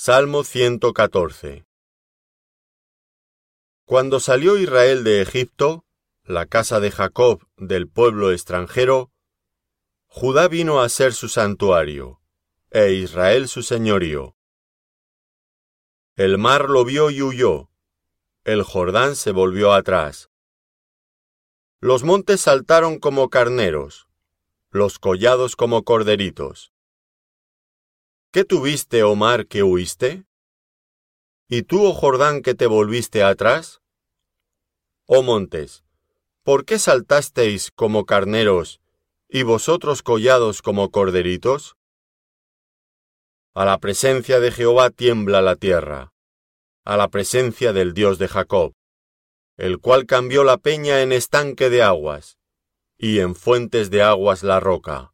Salmo 114 Cuando salió Israel de Egipto, la casa de Jacob del pueblo extranjero, Judá vino a ser su santuario, e Israel su señorío. El mar lo vio y huyó, el Jordán se volvió atrás. Los montes saltaron como carneros, los collados como corderitos. ¿Qué tuviste, oh mar, que huiste? ¿Y tú, oh Jordán, que te volviste atrás? Oh montes, ¿por qué saltasteis como carneros y vosotros collados como corderitos? A la presencia de Jehová tiembla la tierra, a la presencia del Dios de Jacob, el cual cambió la peña en estanque de aguas, y en fuentes de aguas la roca.